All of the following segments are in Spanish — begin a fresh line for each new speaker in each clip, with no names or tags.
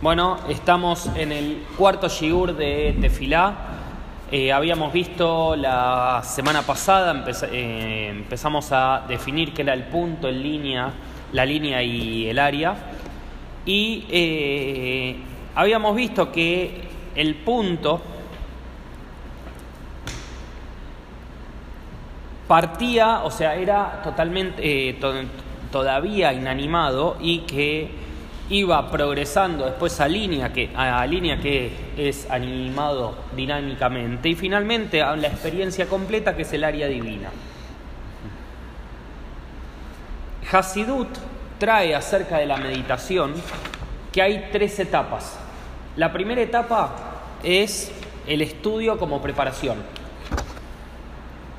Bueno, estamos en el cuarto shiur de Tefilá. Eh, habíamos visto la semana pasada, eh, empezamos a definir qué era el punto en línea, la línea y el área. Y eh, habíamos visto que el punto partía, o sea, era totalmente, to- todavía inanimado y que iba progresando después a línea que, a línea que es animado dinámicamente y finalmente a la experiencia completa que es el área divina. Hasidut trae acerca de la meditación que hay tres etapas. La primera etapa es el estudio como preparación.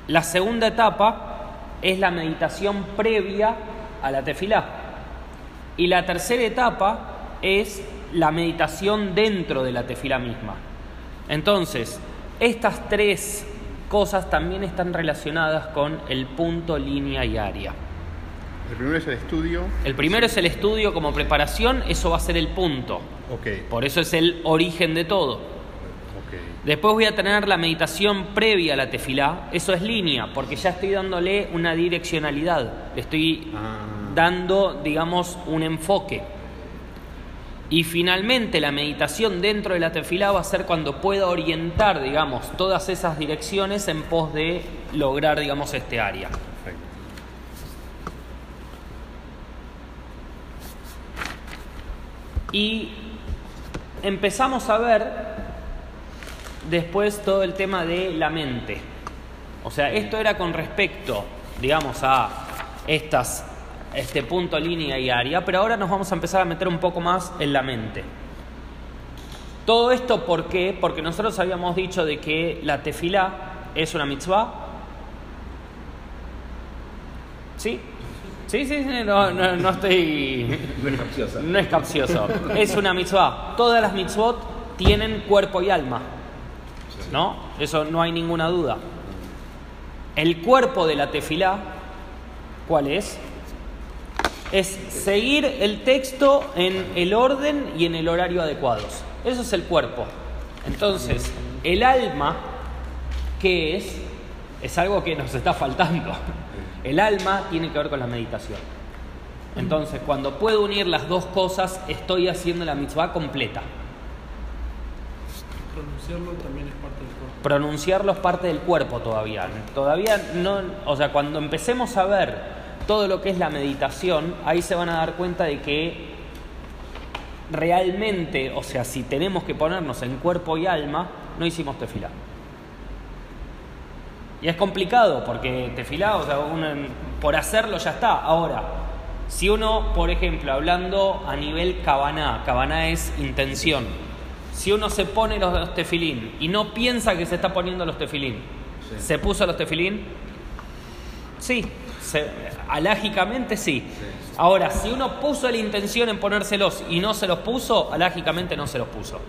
La segunda etapa es la meditación previa a la tefilá. Y la tercera etapa es la meditación dentro de la tefilá misma. Entonces, estas tres cosas también están relacionadas con el punto, línea y área.
El primero es el estudio.
El primero es el estudio como preparación, eso va a ser el punto.
Ok,
Por eso es el origen de todo. Después voy a tener la meditación previa a la tefilá, eso es línea, porque ya estoy dándole una direccionalidad, le estoy
Ah.
Dando, digamos, un enfoque. Y finalmente la meditación dentro de la tefilá va a ser cuando pueda orientar, digamos, todas esas direcciones en pos de lograr, digamos, este área. Y empezamos a ver después todo el tema de la mente. O sea, esto era con respecto, digamos, a estas, este punto, línea y área, pero ahora nos vamos a empezar a meter un poco más en la mente. Todo esto, ¿por qué? Porque nosotros habíamos dicho de que la tefilá es una mitzvah. ¿Sí? Sí, sí, sí, no, no, no estoy...
No es capciosa.
No es capcioso. Es una mitzvah. Todas las mitzvot tienen cuerpo y alma. ¿No? Eso no hay ninguna duda. El cuerpo de la tefilá, ¿cuál es? Es seguir el texto en el orden y en el horario adecuados. Eso es el cuerpo. Entonces, el alma, ¿qué es? Es algo que nos está faltando. El alma tiene que ver con la meditación. Entonces, cuando puedo unir las dos cosas, estoy haciendo la mitzvah completa.
Pronunciarlo también es parte del cuerpo.
Pronunciarlo es parte del cuerpo todavía. Todavía no, o sea, cuando empecemos a ver todo lo que es la meditación, ahí se van a dar cuenta de que realmente, o sea, si tenemos que ponernos en cuerpo y alma, no hicimos tefilá. Y es complicado porque tefilá, o sea, uno, por hacerlo ya está. Ahora, si uno, por ejemplo, hablando a nivel cabaná, cabaná es intención. Si uno se pone los, los tefilín y no piensa que se está poniendo los tefilín, ¿se puso los tefilín? Sí, se- alágicamente sí. Ahora, si uno puso la intención en ponérselos y no se los puso, alágicamente no se los puso.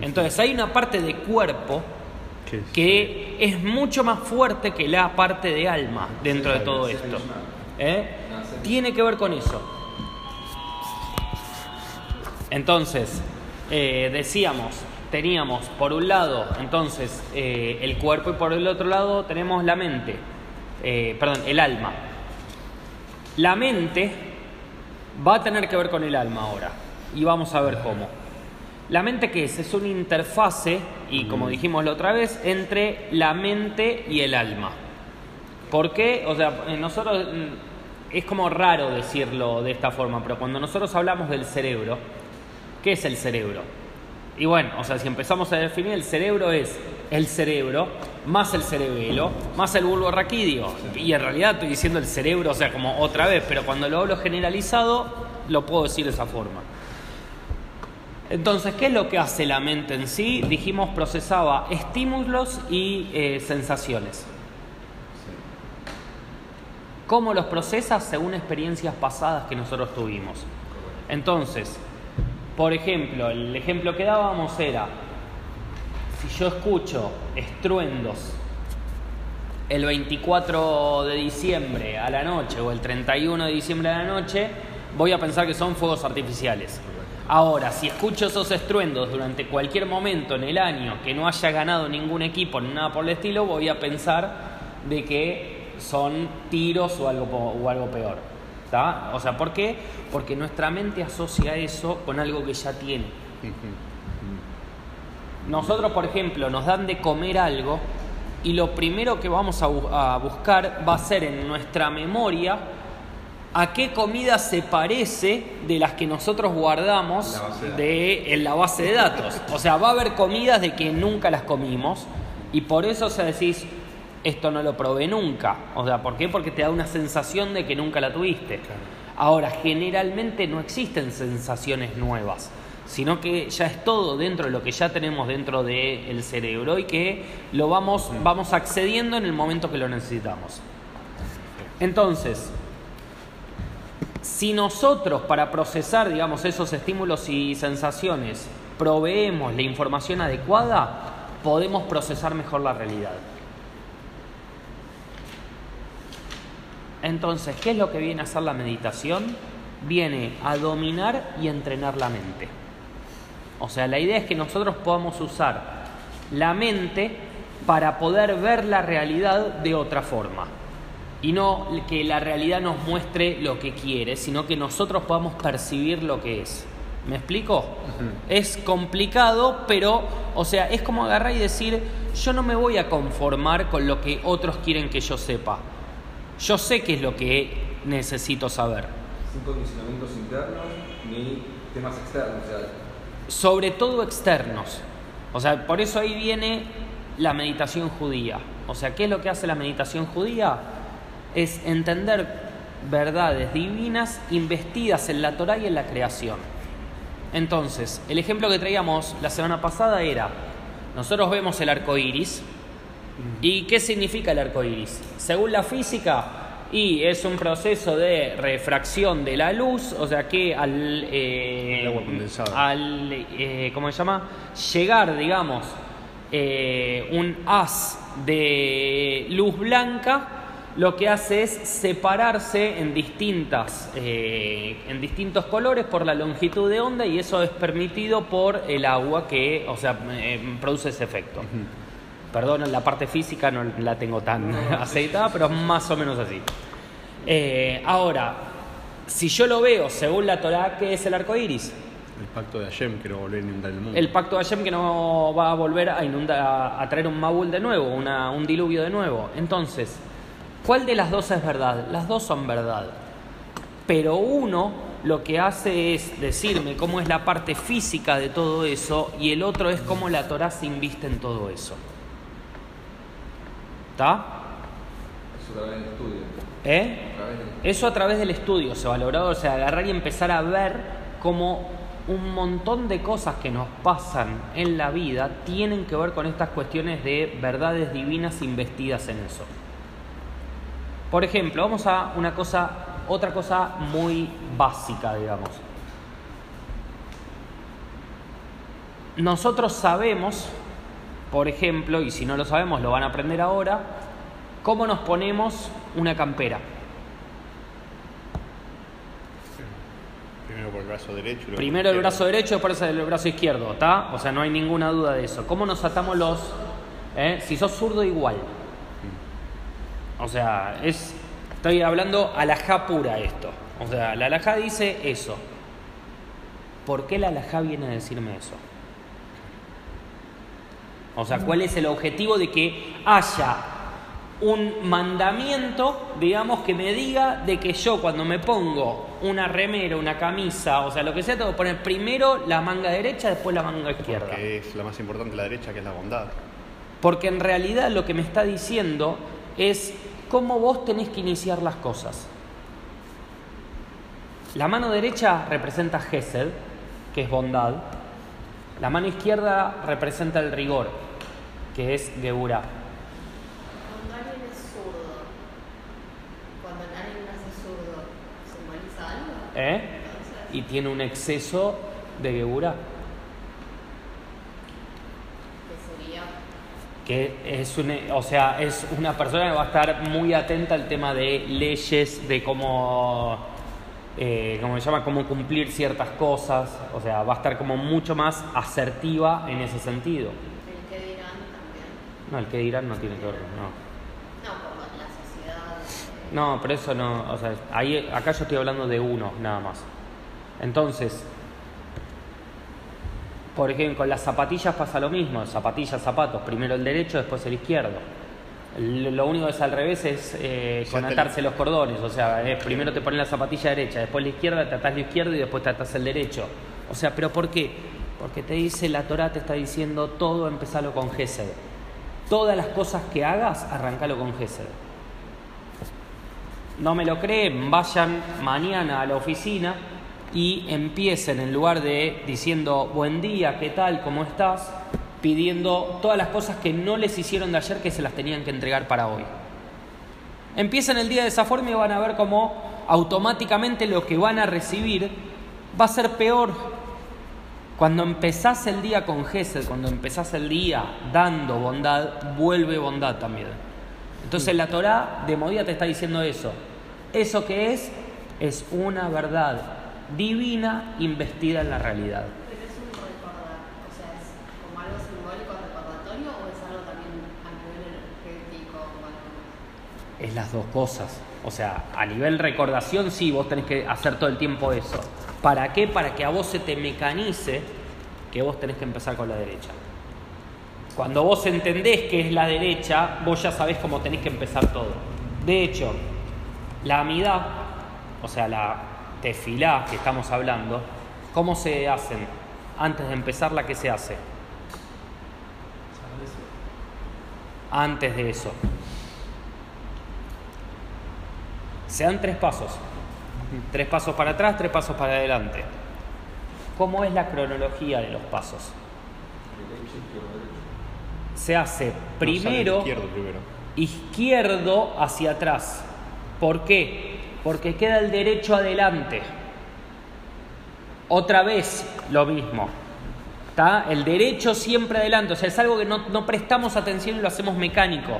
Entonces hay una parte de cuerpo que es mucho más fuerte que la parte de alma dentro de todo esto. ¿Eh? Tiene que ver con eso. Entonces, eh, decíamos, teníamos por un lado entonces eh, el cuerpo y por el otro lado tenemos la mente, eh, perdón, el alma. La mente va a tener que ver con el alma ahora y vamos a ver cómo. La mente qué es? Es una interfase, y como dijimos la otra vez, entre la mente y el alma. ¿Por qué? O sea, eh, nosotros mm, es como raro decirlo de esta forma, pero cuando nosotros hablamos del cerebro, ¿qué es el cerebro? Y bueno, o sea, si empezamos a definir, el cerebro es el cerebro más el cerebelo más el bulbo raquídeo. Y en realidad estoy diciendo el cerebro, o sea, como otra vez, pero cuando lo hablo generalizado, lo puedo decir de esa forma. Entonces, ¿qué es lo que hace la mente en sí? Dijimos, procesaba estímulos y eh, sensaciones. ¿Cómo los procesa? Según experiencias pasadas que nosotros tuvimos. Entonces, por ejemplo, el ejemplo que dábamos era, si yo escucho estruendos el 24 de diciembre a la noche o el 31 de diciembre a la noche, voy a pensar que son fuegos artificiales. Ahora, si escucho esos estruendos durante cualquier momento en el año que no haya ganado ningún equipo ni nada por el estilo, voy a pensar de que son tiros o algo, o algo peor. ¿Está? O sea, ¿por qué? Porque nuestra mente asocia eso con algo que ya tiene. Nosotros, por ejemplo, nos dan de comer algo y lo primero que vamos a, bu- a buscar va a ser en nuestra memoria a qué comida se parece de las que nosotros guardamos
La base de
de, en la base de datos. O sea, va a haber comidas de que nunca las comimos y por eso se decís, esto no lo probé nunca. O sea, ¿por qué? Porque te da una sensación de que nunca la tuviste. Ahora, generalmente no existen sensaciones nuevas, sino que ya es todo dentro de lo que ya tenemos dentro del cerebro y que lo vamos, vamos accediendo en el momento que lo necesitamos. Entonces, si nosotros para procesar, digamos, esos estímulos y sensaciones proveemos la información adecuada, podemos procesar mejor la realidad. Entonces, ¿qué es lo que viene a hacer la meditación? Viene a dominar y entrenar la mente. O sea, la idea es que nosotros podamos usar la mente para poder ver la realidad de otra forma. Y no que la realidad nos muestre lo que quiere, sino que nosotros podamos percibir lo que es. ¿Me explico? Es complicado, pero, o sea, es como agarrar y decir, yo no me voy a conformar con lo que otros quieren que yo sepa. Yo sé qué es lo que necesito saber.
sin condicionamientos internos ni temas externos. O sea,
sobre todo externos. O sea, por eso ahí viene la meditación judía. O sea, ¿qué es lo que hace la meditación judía? Es entender verdades divinas investidas en la Torah y en la creación. Entonces, el ejemplo que traíamos la semana pasada era, nosotros vemos el arco iris, ¿y qué significa el arco iris? Según la física, y es un proceso de refracción de la luz, o sea que al, eh,
agua condensada.
al eh, ¿cómo se llama? Llegar, digamos, eh, un haz de luz blanca, lo que hace es separarse en distintas, eh, en distintos colores por la longitud de onda y eso es permitido por el agua que, o sea, eh, produce ese efecto. Perdón, la parte física no la tengo tan aceitada, pero es más o menos así. Eh, ahora, si yo lo veo según la Torah, ¿qué es el arco iris?
El pacto de Hashem que no volver a inundar el mundo.
El pacto de Hashem que no va a volver a inundar, a, a traer un Mabul de nuevo, una- un diluvio de nuevo. Entonces, ¿cuál de las dos es verdad? Las dos son verdad. Pero uno lo que hace es decirme cómo es la parte física de todo eso y el otro es cómo la Torah se inviste en todo eso. ¿Está?
eso a través del estudio.
¿Eh?
A través del-
Eso a través del estudio se valoró, o sea, agarrar y empezar a ver cómo un montón de cosas que nos pasan en la vida tienen que ver con estas cuestiones de verdades divinas investidas en eso. Por ejemplo, vamos a una cosa, otra cosa muy básica, digamos. Nosotros sabemos, por ejemplo, y si no lo sabemos lo van a aprender ahora, cómo nos ponemos una campera.
Primero por el brazo derecho.
Primero el brazo derecho, después el brazo izquierdo, ¿está? O sea, no hay ninguna duda de eso. ¿Cómo nos atamos los... eh? Si sos zurdo, igual. O sea, es... Estoy hablando alajá pura esto. O sea, la alajá dice eso. ¿Por qué la alajá viene a decirme eso? O sea, ¿cuál es el objetivo de que haya un mandamiento, digamos, que me diga de que yo cuando me pongo una remera, una camisa, o sea, lo que sea, tengo que poner primero la manga derecha, después la manga izquierda?
Que es la más importante la derecha, que es la bondad.
Porque en realidad lo que me está diciendo es cómo vos tenés que iniciar las cosas. La mano derecha representa Gesed, que es bondad. La mano izquierda representa el rigor, que es Geburah.
Cuando alguien es zurdo, cuando alguien nace zurdo, ¿simboliza algo?
¿eh?
Entonces,
Y tiene un exceso de Geburah,
que sería
que es un, o sea, es una persona que va a estar muy atenta al tema de leyes, de cómo eh, como se llama, cómo cumplir ciertas cosas, o sea, va a estar como mucho más asertiva en ese sentido.
El que dirán también.
No, el que dirán no tiene que ver, no.
No, por la sociedad.
No, pero eso no, o sea, ahí, acá yo estoy hablando de uno nada más. Entonces, por ejemplo, con las zapatillas pasa lo mismo, zapatillas, zapatos, primero el derecho, después el izquierdo. Lo único que es al revés es eh,
Ya
con atarse los cordones, o sea, es primero te pones la zapatilla derecha, después la izquierda, te atás lo izquierdo y después te atás el derecho. O sea, ¿pero por qué? Porque te dice, la Torah te está diciendo todo, empezalo con Gesed. Todas las cosas que hagas, arrancalo con Gesed. No me lo creen, vayan mañana a la oficina y empiecen en lugar de diciendo buen día, ¿qué tal? ¿Cómo estás? pidiendo todas las cosas que no les hicieron de ayer que se las tenían que entregar para hoy. Empiezan el día de esa forma y van a ver cómo automáticamente lo que van a recibir va a ser peor. Cuando empezás el día con Gesed, cuando empezás el día dando bondad, vuelve bondad también. Entonces la Torá de Modía te está diciendo eso. ¿Eso que es? Es una verdad divina investida en la realidad.
Pero es un recordar, o sea, es como algo simbólico recordatorio o es algo también a nivel energético o algo más?
Es las dos cosas. O sea, a nivel recordación sí, vos tenés que hacer todo el tiempo eso. ¿Para qué? Para que a vos se te mecanice que vos tenés que empezar con la derecha. Cuando vos entendés que es la derecha, vos ya sabés cómo tenés que empezar todo. De hecho, la amidad, o sea, la tefilá que estamos hablando, ¿cómo se hacen? Antes de empezar, ¿la que se hace? Antes de eso. Se dan tres pasos. Tres pasos para atrás, tres pasos para adelante. ¿Cómo es la cronología de los pasos? Se hace
No,
primero
izquierdo primero.
izquierdo hacia atrás. ¿Por qué? Porque queda el derecho adelante. Otra vez lo mismo. ¿Está? El derecho siempre adelante. O sea, es algo que no, no prestamos atención y lo hacemos mecánico.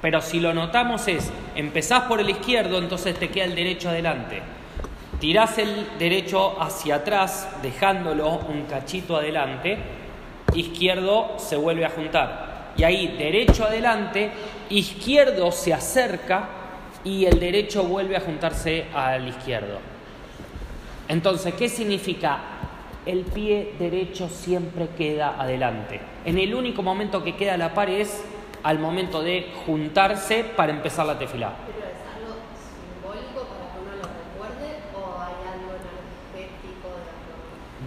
Pero si lo notamos es, empezás por el izquierdo, entonces te queda el derecho adelante. Tirás el derecho hacia atrás, dejándolo un cachito adelante. Izquierdo se vuelve a juntar. Y ahí, derecho adelante, izquierdo se acerca y el derecho vuelve a juntarse al izquierdo. Entonces, ¿qué significa? El pie derecho siempre queda adelante. En el único momento que queda a la par es al momento de juntarse para empezar la tefilá.
¿Pero es algo simbólico para que uno lo recuerde o hay algo energético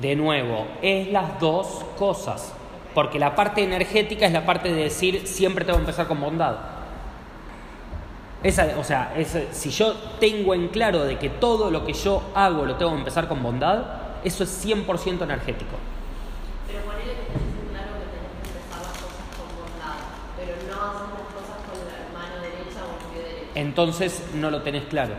de
nuevo, es las dos cosas. Porque la parte energética es la parte de decir siempre tengo que empezar con bondad. Esa, o sea, si yo tengo en claro de que todo lo que yo hago lo tengo que empezar con bondad, eso es 100% energético.
Pero ponele que tenés en claro que tenés que empezar las cosas con bondad, pero no hacer las cosas con la mano derecha o el pie derecho.
Entonces no lo tenés claro.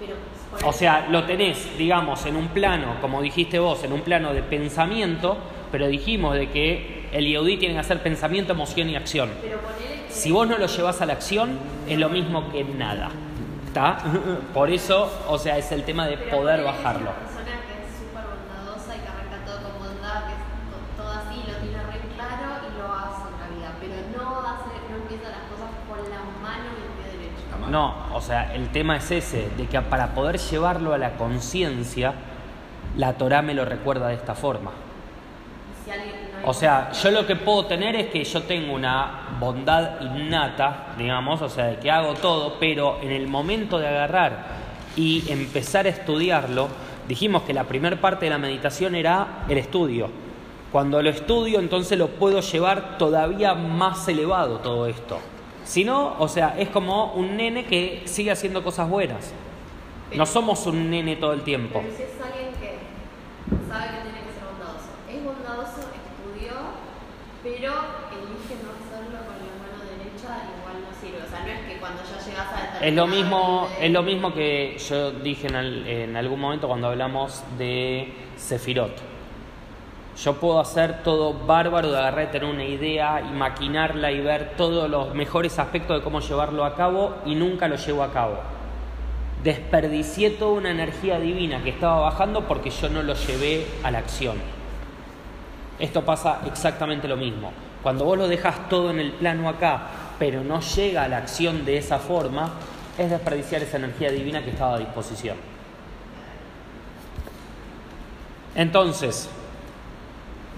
Pero
O sea, lo tenés, digamos, en un plano, como dijiste vos, en un plano de pensamiento, pero dijimos de que el Yehudí tiene que hacer pensamiento, emoción y acción. Si vos no lo llevas a la acción, es lo mismo que nada. ¿Está? Por eso, o sea, es el tema de poder bajarlo.
Una persona que es súper bondadosa y que arranca todo con bondad, que es to- todo así, lo tiene re claro y lo hace en la vida, pero no
sea, el tema es ese, de que para poder llevarlo a la conciencia, la Torah me lo recuerda de esta forma.
Si no
O sea, yo lo que puedo tener es que yo tengo una bondad innata, digamos, o sea, de que hago todo, pero en el momento de agarrar y empezar a estudiarlo, dijimos que la primera parte de la meditación era el estudio. Cuando lo estudio, entonces lo puedo llevar todavía más elevado todo esto. Si no, o sea, es como un nene que sigue haciendo cosas buenas. No somos un nene todo el tiempo.
Pero si es alguien que sabe que tiene que ser bondadoso, es bondadoso, estudió, pero elige no hacerlo con la mano derecha, igual no sirve. O sea, no es que cuando ya llegas a determinado
Es lo mismo, es lo mismo que yo dije en, al- en algún momento cuando hablamos de Sefirot. Yo puedo hacer todo bárbaro de agarrar tener una idea y maquinarla y ver todos los mejores aspectos de cómo llevarlo a cabo y nunca lo llevo a cabo. desperdicié toda una energía divina que estaba bajando porque yo no lo llevé a la acción. Esto pasa exactamente lo mismo. Cuando vos lo dejas todo en el plano acá, pero no llega a la acción de esa forma, es desperdiciar esa energía divina que estaba a disposición. Entonces,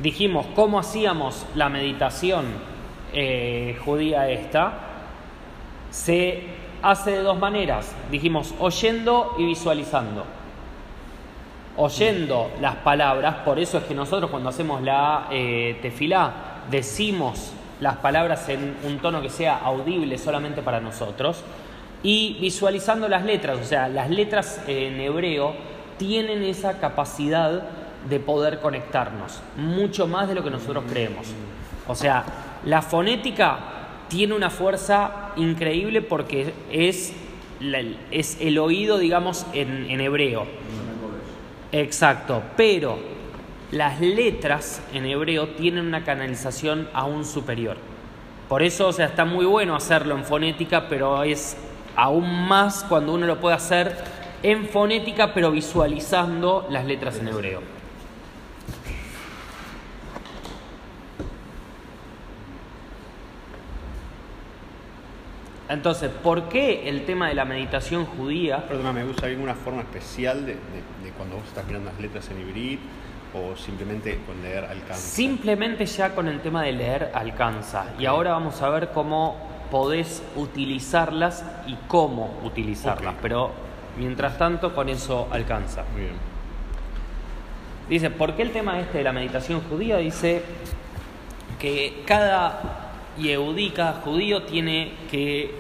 dijimos cómo hacíamos la meditación eh, judía esta. Se hace de dos maneras. Dijimos oyendo y visualizando. Oyendo las palabras, por eso es que nosotros cuando hacemos la eh, tefilá decimos las palabras en un tono que sea audible solamente para nosotros. Y visualizando las letras, o sea, las letras en hebreo tienen esa capacidad de poder conectarnos, mucho más de lo que nosotros creemos. O sea, la fonética tiene una fuerza increíble porque es, es el oído, digamos, en, en hebreo. Exacto, pero las letras en hebreo tienen una canalización aún superior. Por eso, o sea, está muy bueno hacerlo en fonética, pero es aún más cuando uno lo puede hacer en fonética, pero visualizando las letras en hebreo. Entonces, ¿por qué el tema de la meditación judía?
Perdona, me gusta alguna forma especial de, cuando vos estás mirando las letras en hibrid o simplemente con leer alcanza.
Simplemente ya con el tema de leer alcanza. Y ahora vamos a ver cómo podés utilizarlas y cómo utilizarlas. Pero mientras tanto, con eso alcanza.
Muy bien.
Dice, ¿por qué el tema este de la meditación judía? Dice que cada Yehudica, judío, tiene que,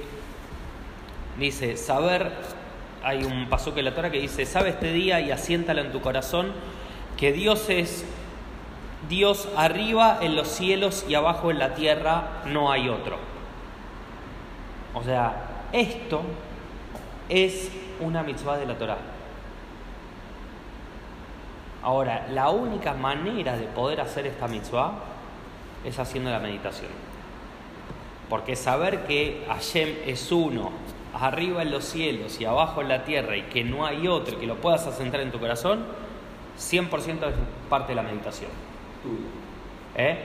dice, saber, hay un paso que la Torah que dice, sabe este día y asiéntalo en tu corazón, que Dios es Dios arriba en los cielos y abajo en la tierra no hay otro. O sea, esto es una mitzvah de la Torah. Ahora, la única manera de poder hacer esta mitzvah es haciendo la meditación. Porque saber que Hashem es uno, arriba en los cielos y abajo en la tierra, y que no hay otro que lo puedas asentar en tu corazón, 100% es parte de la meditación. ¿Eh?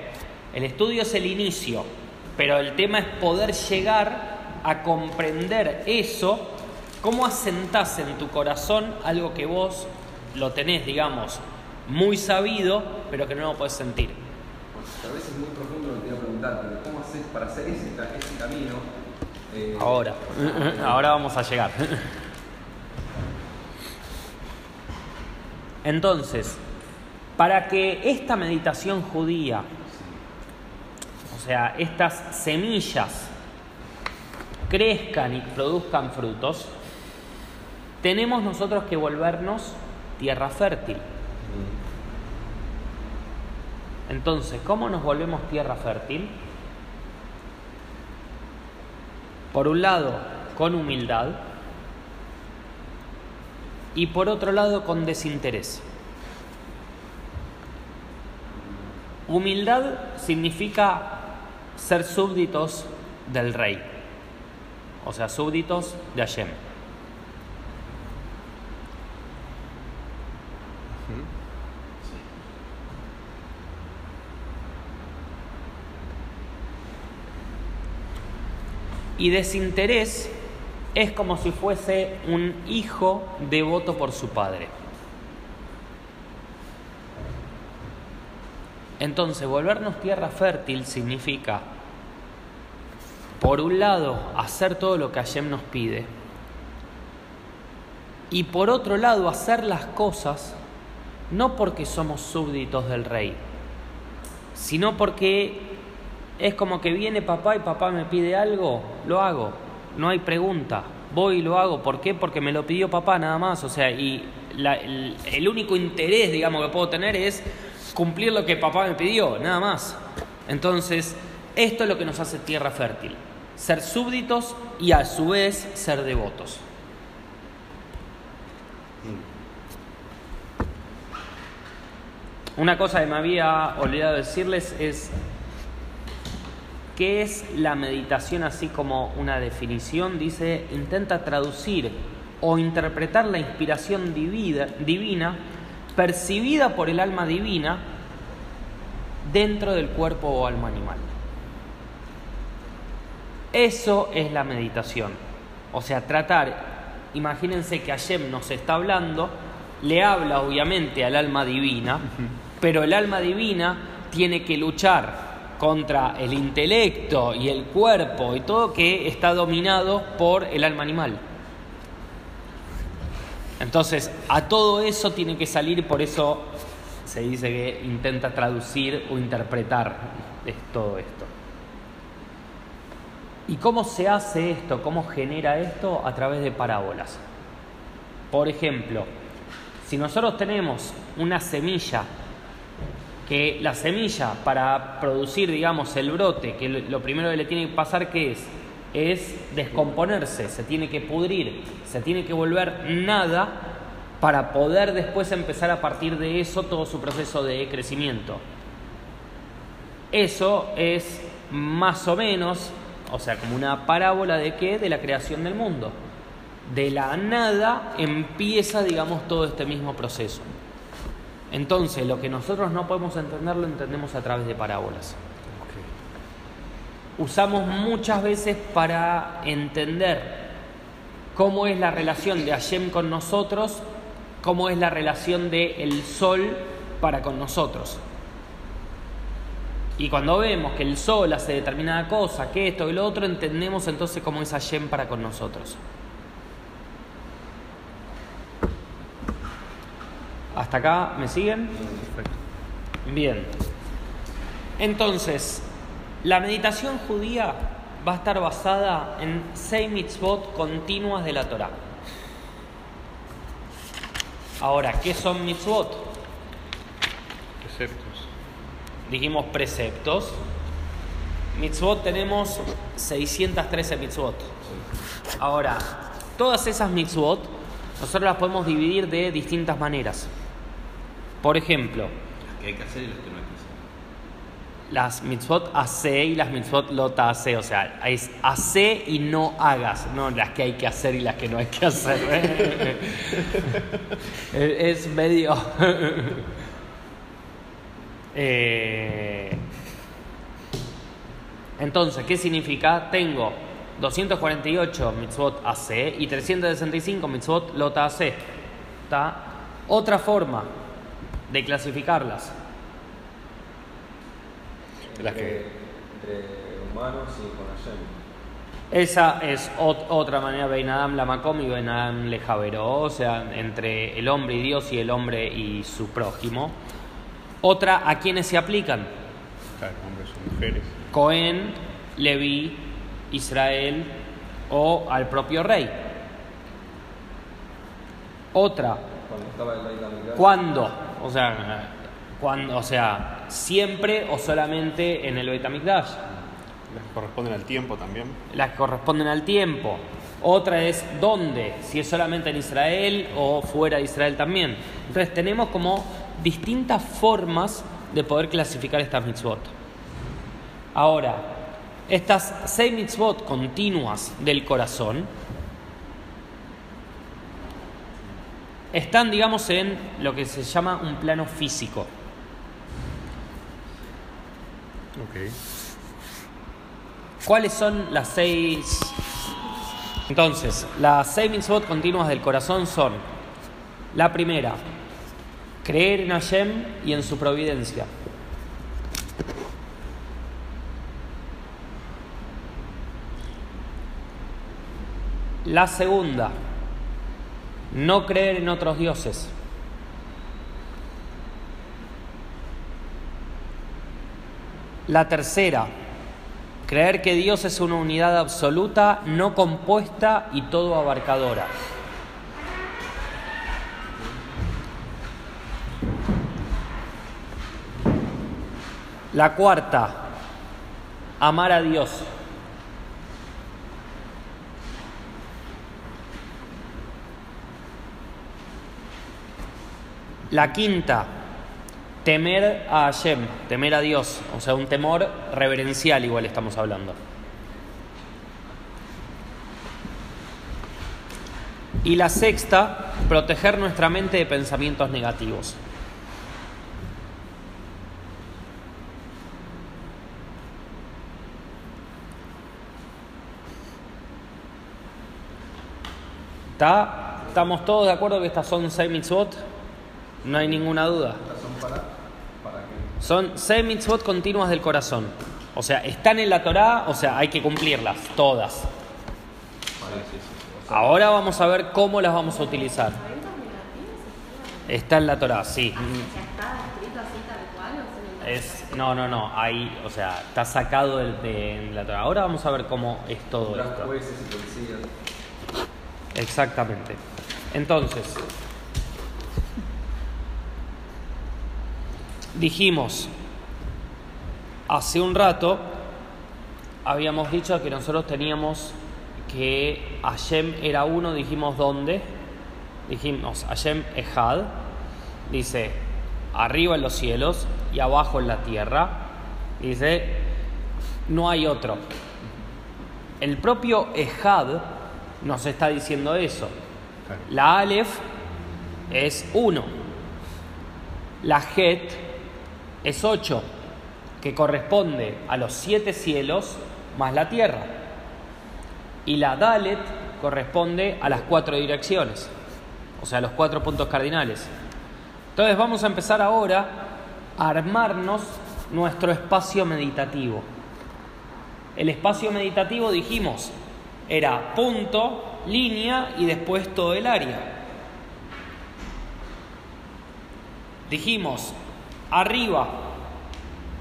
El estudio es el inicio, pero el tema es poder llegar a comprender eso, cómo asentás en tu corazón algo que vos lo tenés, digamos, muy sabido, pero que no lo puedes sentir.
A veces es muy profundo lo que te iba a preguntar, pero ¿cómo haces para hacer ese, ese camino?
Eh, ahora, ahora vamos a llegar. Entonces, para que esta meditación judía, o sea, estas semillas crezcan y produzcan frutos, tenemos nosotros que volvernos tierra fértil. Entonces, ¿cómo nos volvemos tierra fértil? Por un lado, con humildad y por otro lado, con desinterés. Humildad significa ser súbditos del rey, o sea, súbditos de Hashem. Y desinterés es como si fuese un hijo devoto por su padre. Entonces, volvernos tierra fértil significa, por un lado, hacer todo lo que Hashem nos pide, y por otro lado, hacer las cosas no porque somos súbditos del rey, sino porque es como que viene papá y papá me pide algo, lo hago. No hay pregunta. Voy y lo hago. ¿Por qué? Porque me lo pidió papá nada más. O sea, y el, único interés, digamos, que puedo tener es cumplir lo que papá me pidió, nada más. Entonces, esto es lo que nos hace tierra fértil. Ser súbditos y a su vez ser devotos. Una cosa que me había olvidado decirles es ¿Qué es la meditación así como una definición? Dice, intenta traducir o interpretar la inspiración divida- divina percibida por el alma divina dentro del cuerpo o alma animal. Eso es la meditación. O sea, tratar, imagínense que Hashem nos está hablando, le habla obviamente al alma divina, pero el alma divina tiene que luchar contra el intelecto y el cuerpo y todo que está dominado por el alma animal. Entonces, a todo eso tiene que salir, por eso se dice que intenta traducir o interpretar todo esto. ¿Y cómo se hace esto? ¿Cómo genera esto? A través de parábolas. Por ejemplo, si nosotros tenemos una semilla, que la semilla para producir, digamos, el brote, que lo primero que le tiene que pasar, ¿qué es? Es descomponerse, se tiene que pudrir, se tiene que volver nada para poder después empezar a partir de eso todo su proceso de crecimiento. Eso es más o menos, o sea, como una parábola de qué? De la creación del mundo. De la nada empieza, digamos, todo este mismo proceso. Entonces, lo que nosotros no podemos entender lo entendemos a través de parábolas. Usamos muchas veces para entender cómo es la relación de Hashem con nosotros, cómo es la relación del sol para con nosotros. Y cuando vemos que el sol hace determinada cosa, que esto y lo otro, entendemos entonces cómo es Hashem para con nosotros. ¿Hasta acá me siguen?
Perfecto.
Bien. Entonces, la meditación judía va a estar basada en seis mitzvot continuas de la Torah. Ahora, ¿qué son mitzvot?
Preceptos.
Dijimos preceptos. Mitzvot tenemos 613 mitzvot. Ahora, todas esas mitzvot nosotros las podemos dividir de distintas maneras. Por ejemplo,
Las que hay que hacer y las que no hay que hacer.
las mitzvot hace y las mitzvot lota hace, o sea, es hace y no hagas, no las que hay que hacer y las que no hay que hacer. es medio... Eh, Entonces, ¿qué significa? Tengo 248 mitzvot hace y 365 mitzvot lota hace. ¿Está? Otra forma de clasificarlas.
Las que,
Entre humanos y con Hashem.
Esa es ot- otra manera, Beinadam la Macom y Beinadam le Javeró, o sea, entre el hombre y Dios y el hombre y su prójimo. Otra, ¿a quiénes se aplican?
claro, hombres o mujeres.
Cohen, Leví, Israel o al propio rey. Otra,
Cuando
O sea, cuando, o sea, siempre o solamente en el Beit HaMikdash.
Las que corresponden al tiempo también.
las que corresponden al tiempo. Otra es dónde, si es solamente en Israel o fuera de Israel también. Entonces tenemos como distintas formas de poder clasificar estas mitzvot. Ahora, estas seis mitzvot continuas del corazón están, digamos, en lo que se llama un plano físico.
Ok.
¿Cuáles son las seis? Entonces, las seis mitzvot continuas del corazón son: la primera, creer en Hashem y en su providencia. La segunda, no creer en otros dioses. La tercera, creer que Dios es una unidad absoluta, no compuesta y todo abarcadora. La cuarta, amar a Dios. La quinta, temer a Hashem, temer a Dios, o sea, un temor reverencial igual estamos hablando. Y la sexta, proteger nuestra mente de pensamientos negativos. ¿Está? ¿Estamos todos de acuerdo que estas son 6 mitzvot? No hay ninguna duda.
Son
6 mitzvot continuas del corazón. O sea, están en la Torá, o sea, hay que cumplirlas, todas. Ahora vamos a ver cómo las vamos a utilizar.
¿Pensamientos negativos
Está en la Torá, sí.
están? ¿Ya está escrito así tal cual o se
Es, no, no, no, ahí, o sea, está sacado del- de, la Torá. Ahora vamos a ver cómo es todo esto. Exactamente. Entonces, dijimos, hace un rato, habíamos dicho que nosotros teníamos que Hashem era uno, dijimos dónde, dijimos Hashem Ejad, dice arriba en los cielos y abajo en la tierra, dice no hay otro. El propio Ejad nos está diciendo eso. La Aleph es 1. La Het es 8, que corresponde a los siete cielos más la tierra. Y la Dalet corresponde a las cuatro direcciones, o sea, los cuatro puntos cardinales. Entonces vamos a empezar ahora a armarnos nuestro espacio meditativo. El espacio meditativo dijimos era punto, línea y después todo el área. Dijimos arriba,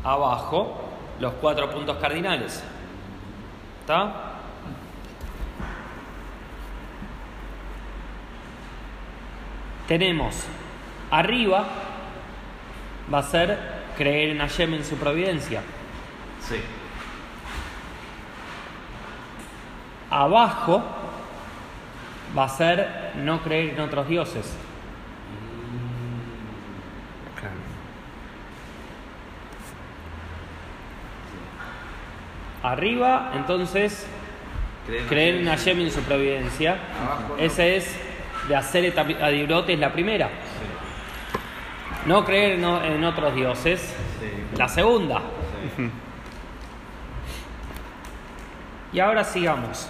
abajo, los cuatro puntos cardinales. ¿Está? Tenemos arriba, va a ser creer en Hashem en su providencia.
Sí.
Abajo va a ser no creer en otros dioses.
Claro.
Arriba, entonces, creer en Hashem y en su providencia.
Abajo, no.
Ese es de hacer Adibrot, es la primera. No creer en, otros dioses.
Sí.
La segunda.
Sí.
Y ahora sigamos.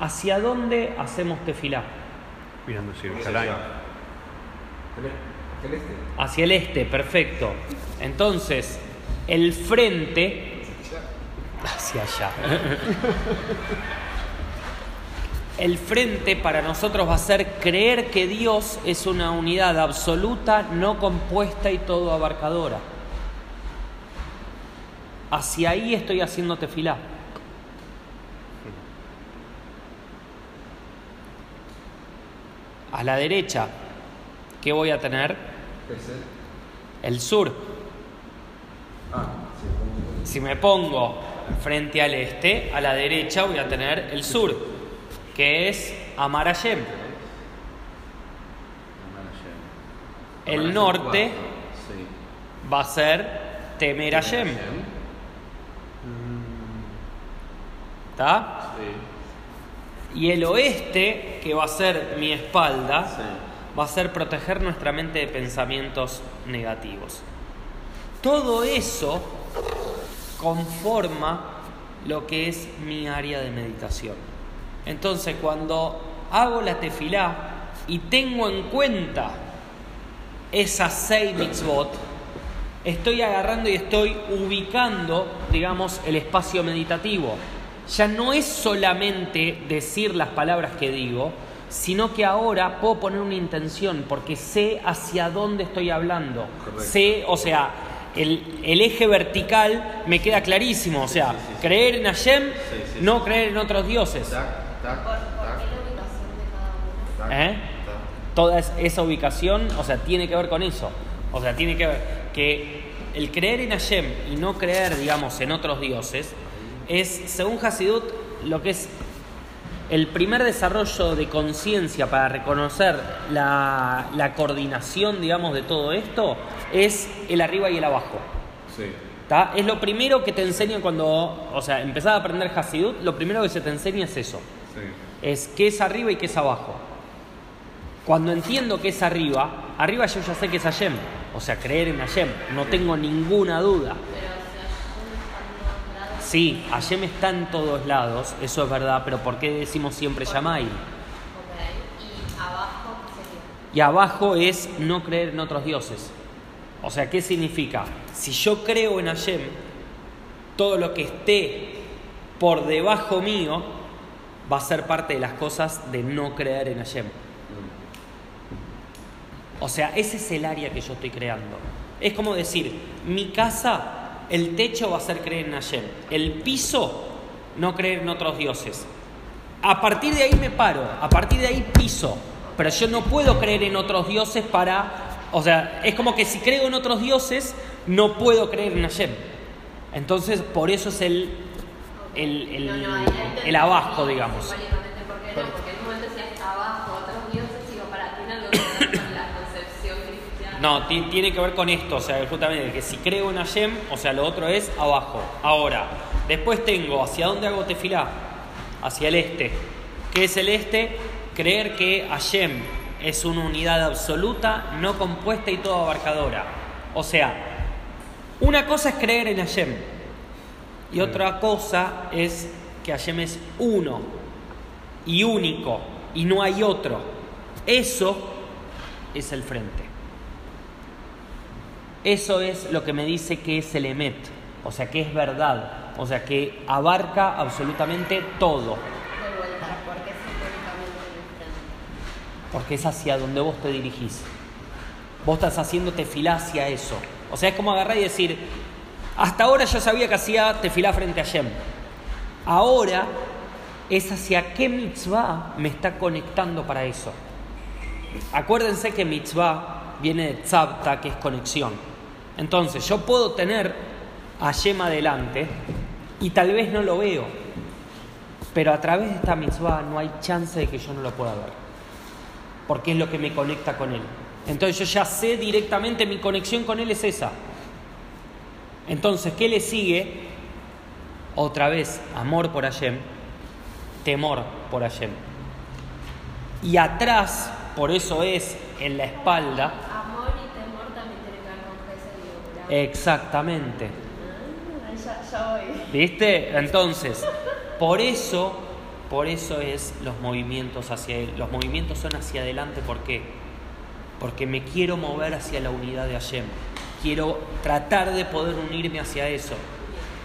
¿Hacia dónde hacemos tefilá?
Mirando hacia
¿Cómo
el
se
Jerusalén.
Celeste.
Hacia el este, perfecto. Entonces, el frente hacia allá. El frente para nosotros va a ser creer que Dios es una unidad absoluta, no compuesta y todo abarcadora. Hacia ahí estoy haciendo tefilá. A la derecha, ¿qué voy a tener?
¿Qué es el?
Sur.
Ah.
Si me pongo frente al este, a la derecha voy a tener el sur, que es Amar Hashem. El norte va a ser Temer Hashem. ¿Está? Y el oeste, que va a ser mi espalda, va a ser proteger nuestra mente de pensamientos negativos. Todo eso conforma lo que es mi área de meditación. Entonces, cuando hago la tefilá y tengo en cuenta esas seis mitzvot, estoy agarrando y estoy ubicando, digamos, el espacio meditativo. Ya no es solamente decir las palabras que digo, sino que ahora puedo poner una intención porque sé hacia dónde estoy hablando.
Correcto.
Sé, o sea, el, el eje vertical me queda clarísimo. O sea,
sí, sí, sí.
creer en Hashem,
Sí, sí,
no creer en otros dioses.
Tac, tac,
¿Por, por
tac,
qué la ubicación de cada uno?
tac,
¿Eh? toda es- esa ubicación, o sea, tiene que ver con eso. O sea, tiene que ver que el creer en Hashem y no creer, digamos, en otros dioses, es, según Hasidut, lo que es el primer desarrollo de conciencia para reconocer la, la coordinación, digamos, de todo esto, es el arriba y el abajo.
Sí.
¿tá? Es lo primero que te enseña cuando, o sea, empezás a aprender Hasidut, lo primero que se te enseña es eso
Sí.
es qué es arriba y qué es abajo. Cuando entiendo que es arriba, arriba yo ya sé que es Hashem. O sea, creer en Hashem. No tengo ninguna duda. Sí, Hashem está en todos lados, eso es verdad, pero ¿por qué decimos siempre Yamai?
Y abajo
es no creer en otros dioses. O sea, ¿qué significa? Si yo creo en Hashem, todo lo que esté por debajo mío va a ser parte de las cosas de no creer en Hashem. O sea, ese es el área que yo estoy creando. Es como decir, mi casa, el techo va a ser creer en Hashem. El piso, no creer en otros dioses. A partir de ahí me paro, a partir de ahí piso. Pero yo no puedo creer en otros dioses para... O sea, es como que si creo en otros dioses, no puedo creer en Hashem. Entonces, por eso es el, el, el, el abajo, digamos.
Simbólicamente, ¿por qué no? Porque en un momento decía está abajo, otros dioses, digo, para ti algo que ver con la concepción cristiana.
No, ti- tiene que ver con esto, o sea, justamente que si creo en Hashem, o sea, lo otro es abajo. Ahora, después tengo, ¿hacia dónde hago tefilá? Hacia el este. ¿Qué es el este? Creer que Hashem es una unidad absoluta, no compuesta y todo abarcadora. O sea, una cosa es creer en Hashem y otra cosa es que Hashem es uno y único y no hay otro. Eso es el frente. Eso es lo que me dice que es el Emet, o sea, que es verdad, o sea, que abarca absolutamente todo,
porque es
hacia donde vos te dirigís. Vos estás haciendo tefilá hacia eso. O sea, es como agarrar y decir, hasta ahora yo sabía que hacía tefilá frente a Shem. Ahora es hacia qué mitzvah me está conectando para eso. Acuérdense que mitzvah viene de tzavta, que es conexión. Entonces, yo puedo tener a Shem adelante y tal vez no lo veo, pero a través de esta mitzvah no hay chance de que yo no lo pueda ver, porque es lo que me conecta con él. Entonces, yo ya sé directamente mi conexión con él es esa. Entonces, ¿qué le sigue? Otra vez, amor por Hashem, temor por Hashem. Y atrás, por eso es en la espalda,
Amor y temor también tienen que ver con Gesed y Geburah.
Exactamente.
Ah, ya, ya voy.
¿Viste? Entonces, por eso, por eso es los movimientos hacia él. Los movimientos son hacia adelante, ¿por qué? Porque me quiero mover hacia la unidad de Hashem. Quiero tratar de poder unirme hacia eso.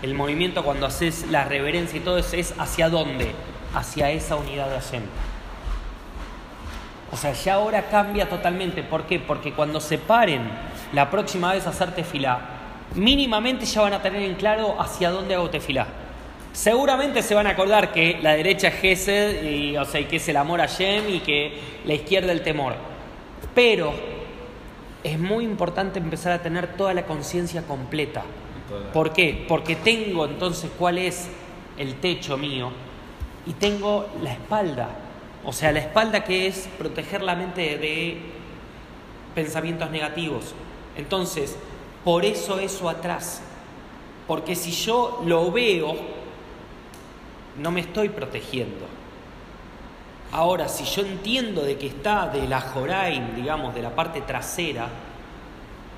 El movimiento cuando haces la reverencia y todo eso es hacia dónde? Hacia esa unidad de Hashem. O sea, ya ahora cambia totalmente. ¿Por qué? Porque cuando se paren la próxima vez hacer tefilá, mínimamente ya van a tener en claro hacia dónde hago tefilá. Seguramente se van a acordar que la derecha es Gesed, y, o sea, y que es el amor a Shem y que la izquierda el temor. Pero es muy importante empezar a tener toda la conciencia completa. ¿Por qué? Porque tengo entonces cuál es el techo mío y tengo la espalda. O sea, la espalda que es proteger la mente de pensamientos negativos. Entonces, por eso eso atrás. Porque si yo lo veo, no me estoy protegiendo. Ahora, si yo entiendo de que está de la Jorain, digamos, de la parte trasera,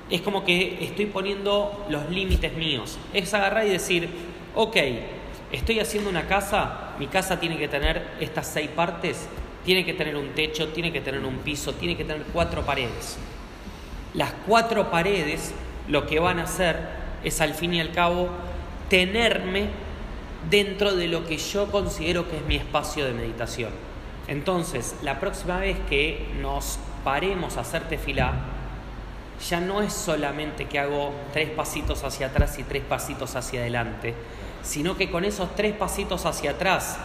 es como que estoy poniendo los límites míos. Es agarrar y decir, ok, estoy haciendo una casa, mi casa tiene que tener estas seis partes, tiene que tener un techo, tiene que tener un piso, tiene que tener cuatro paredes. Las cuatro paredes lo que van a hacer es al fin y al cabo tenerme dentro de lo que yo considero que es mi espacio de meditación. Entonces, la próxima vez que nos paremos a hacer tefilá, ya no es solamente que hago tres pasitos hacia atrás y tres pasitos hacia adelante, sino que con esos tres pasitos hacia atrás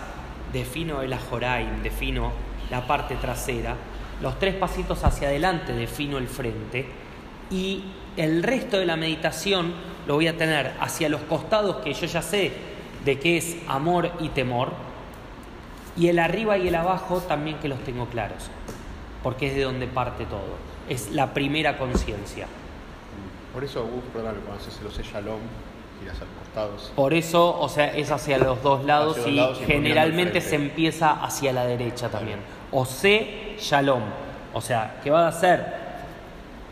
defino el ajoraim, defino la parte trasera, los tres pasitos hacia adelante defino el frente y el resto de la meditación lo voy a tener hacia los costados que yo ya sé de qué es amor y temor y el arriba y el abajo también que los tengo claros, porque es de donde parte todo, es la primera conciencia.
Por eso, vos, perdóname, cuando haces los shalom, giras a los costados.
Por eso, o sea, es hacia los dos lados
los
y
lados y
generalmente se empieza hacia la derecha también. O C, shalom. O sea, que va a ser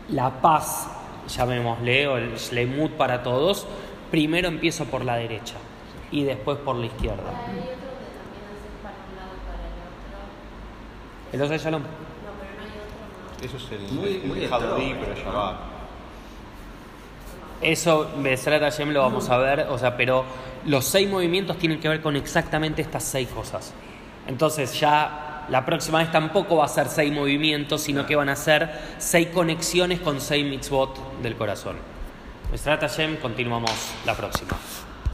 la paz, llamémosle, o el Shlemut para todos. Primero empiezo por la derecha y después por la izquierda.
Hay otro que también haces para un lado y para el otro.
El Osay Shalom.
No, pero no hay otro más.
Eso es el,
Muy-
el,
muy
el Jaludí,
estrón,
pero va.
Eso, Besrat Hashem lo vamos a ver, o sea, pero los seis movimientos tienen que ver con exactamente estas seis cosas. Entonces ya la próxima vez tampoco va a ser seis movimientos, sino que van a ser seis conexiones con seis mitzvot del corazón. Besrat Hashem, continuamos la próxima.